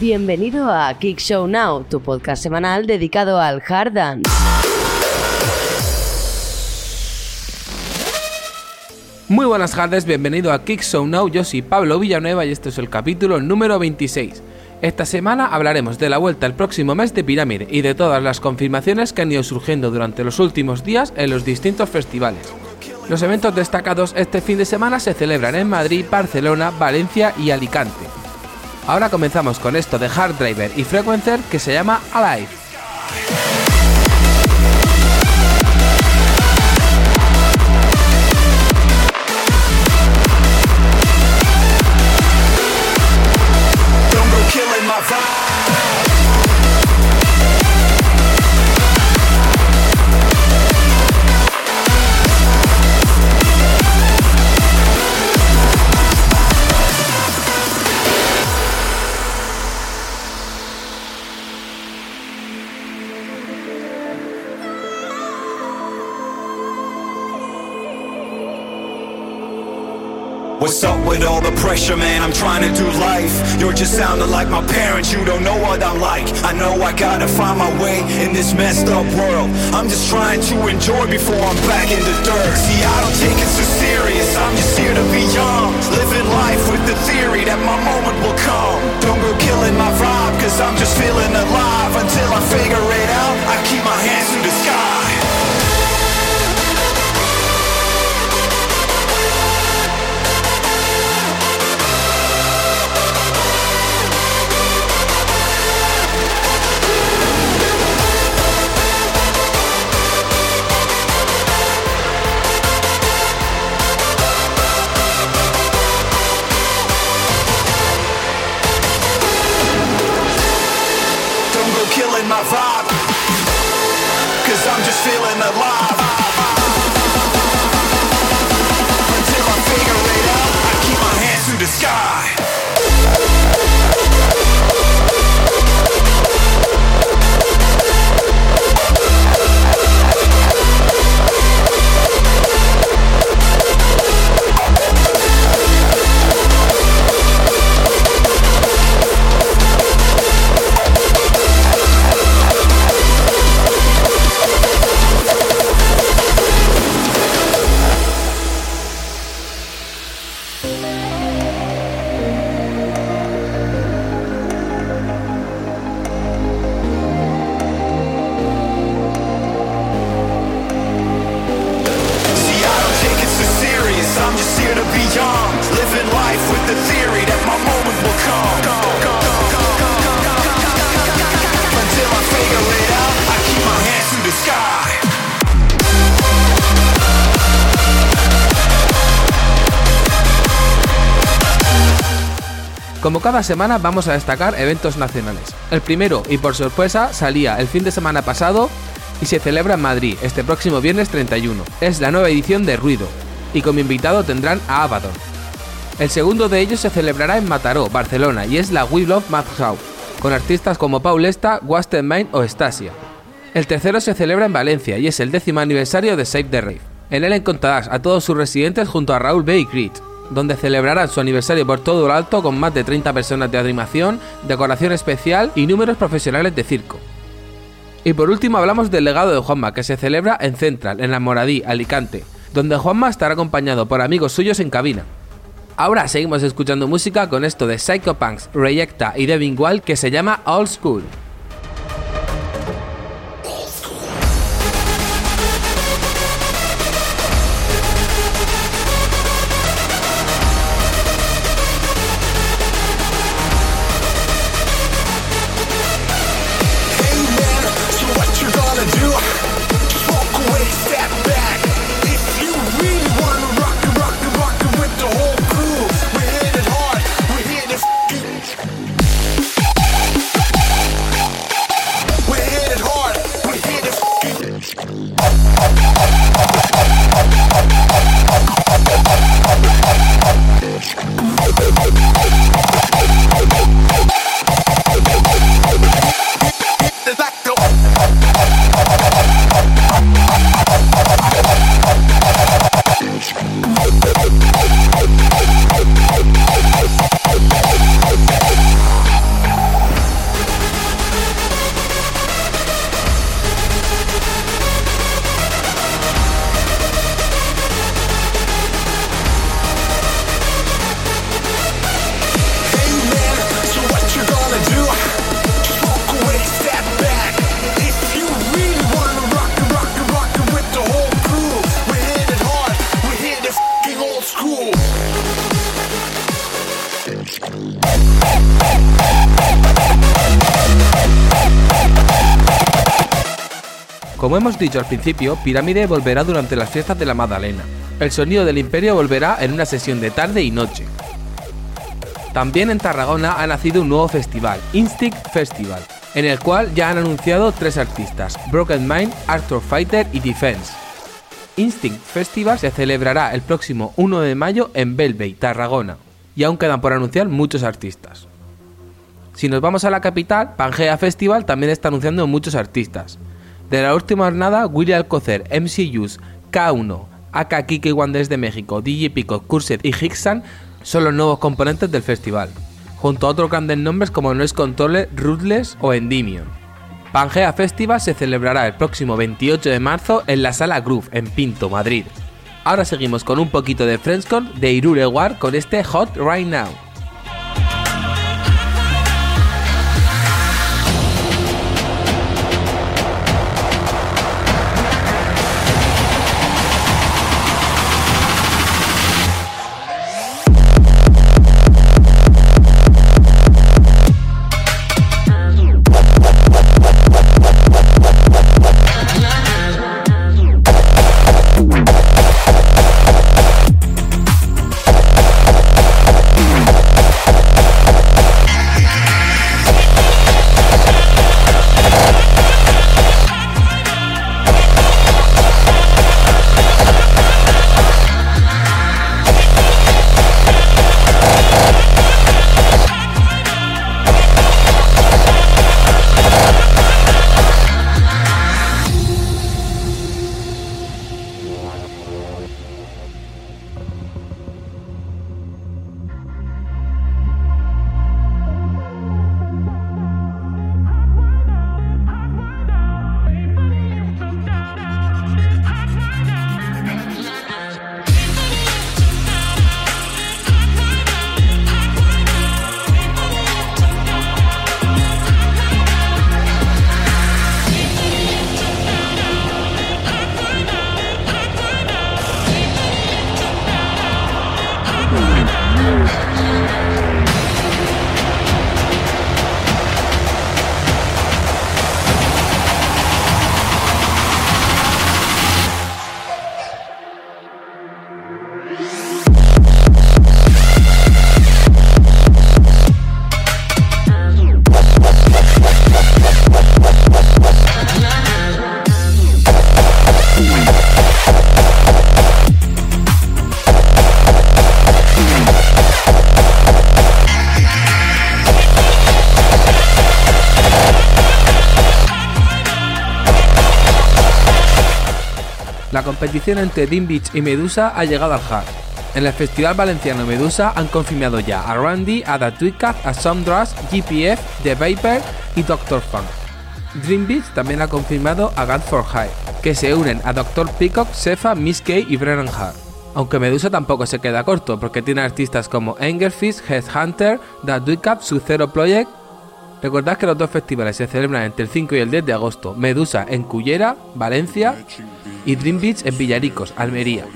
Bienvenido a Kick Show Now, tu podcast semanal dedicado al hard dance. Muy buenas tardes, bienvenido a Kick Show Now, yo soy Pablo Villanueva y este es el capítulo número 26. Esta semana hablaremos de la vuelta el próximo mes de Pirámide y de todas las confirmaciones que han ido surgiendo durante los últimos días en los distintos festivales. Los eventos destacados este fin de semana se celebran en Madrid, Barcelona, Valencia y Alicante. Ahora comenzamos con esto de Hard Driver y Frequencer que se llama Alive. What's up with all the pressure, man? I'm trying to do life. You're just sounding like my parents, you don't know what I'm like. I know I gotta find my way in this messed up world. I'm just trying to enjoy before I'm back in the dirt. See, I don't take it so serious, I'm just here to be young. Living life with the theory that my moment will come. Don't go killing my vibe, cause I'm just feeling alive. Until I figure it out, I keep my hands to the sky. Cause I'm just feeling alive. Como cada semana vamos a destacar eventos nacionales. El primero, y por sorpresa, salía el fin de semana pasado y se celebra en Madrid este próximo viernes 31. Es la nueva edición de Ruido, y como invitado tendrán a Abaddon. El segundo de ellos se celebrará en Mataró, Barcelona, y es la We Love Madhouse, con artistas como Paul Esta, Main o Estasia. El tercero se celebra en Valencia y es el décimo aniversario de Save the Rave. En él encontrarás a todos sus residentes junto a Raúl B. y Creed, donde celebrarán su aniversario por todo lo alto con más de 30 personas de animación, decoración especial y números profesionales de circo. Y por último hablamos del legado de Juanma, que se celebra en Central, en la Moradí, Alicante, donde Juanma estará acompañado por amigos suyos en cabina. Ahora seguimos escuchando música con esto de Psychopunks, Reyecta y Devin Wall que se llama Old School. Como hemos dicho al principio, Pirámide volverá durante las fiestas de la Magdalena. El sonido del Imperio volverá en una sesión de tarde y noche. También en Tarragona ha nacido un nuevo festival, Instinct Festival, en el cual ya han anunciado tres artistas, Broken Mind, Arthur Fighter y Defense. Instinct Festival se celebrará el próximo 1 de mayo en Belvey, Tarragona, y aún quedan por anunciar muchos artistas. Si nos vamos a la capital, Pangea Festival también está anunciando muchos artistas. De la última jornada, William Alcocer, MCUs, K1, AK Kike Wanders de México, DJ Pico, Curset y Hicksan son los nuevos componentes del festival, junto a otros grandes nombres como Noise Controller, Ruthless o Endymion. Pangea Festival se celebrará el próximo 28 de marzo en la Sala Groove, en Pinto, Madrid. Ahora seguimos con un poquito de Friendscore de Irure War con este Hot Right Now. La competición entre Dean Beach y Medusa ha llegado al hard. En el Festival Valenciano Medusa han confirmado ya a Randy, a The a Somdrush, GPF, The Viper y Dr. Funk. Dream Beach también ha confirmado a God for High, que se unen a Dr. Peacock, Sefa, Miss K y Brennan Hart. Aunque Medusa tampoco se queda corto, porque tiene artistas como Angerfish, Headhunter, The su Zero Project. Recordad que los dos festivales se celebran entre el 5 y el 10 de agosto. Medusa en Cullera, Valencia y Dream Beach en Villaricos, Almería.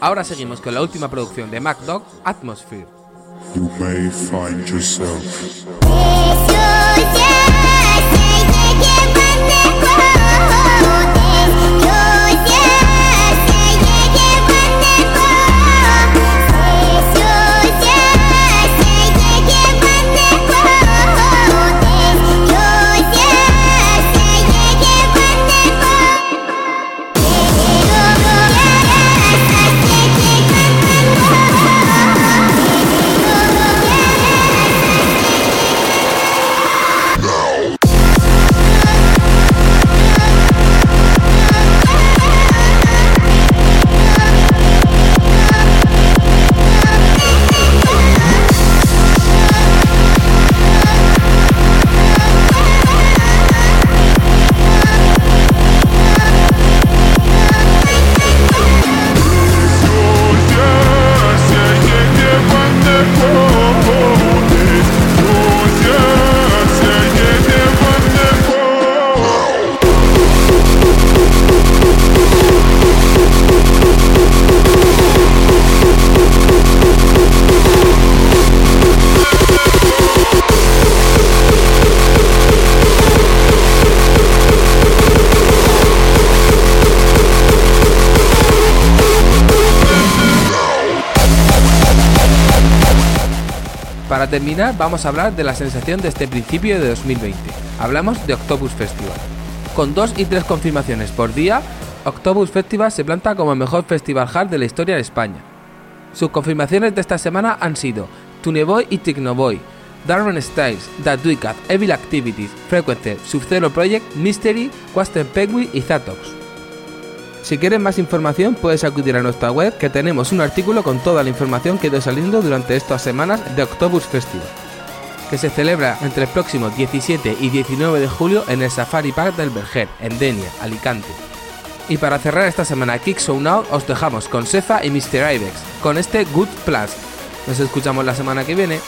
Ahora seguimos con la última producción de MacDog, Atmosphere. Para terminar, vamos a hablar de la sensación de este principio de 2020. Hablamos de Octopus Festival. Con dos y tres confirmaciones por día, Octopus Festival se planta como el mejor festival hard de la historia de España. Sus confirmaciones de esta semana han sido Tuneboy y Technoboy, Darren Styles, The Duicat, Evil Activities, Frequency, Sub-Zero Project, Mystery, Western Penguin y Zatox. Si quieres más información puedes acudir a nuestra web que tenemos un artículo con toda la información que ha ido saliendo durante estas semanas de Octopus Festival, que se celebra entre el próximo 17 y 19 de julio en el Safari Park del Berger, en Denia, Alicante. Y para cerrar esta semana Kick So Now os dejamos con Sefa y Mr. Ibex, con este Good Plus. Nos escuchamos la semana que viene.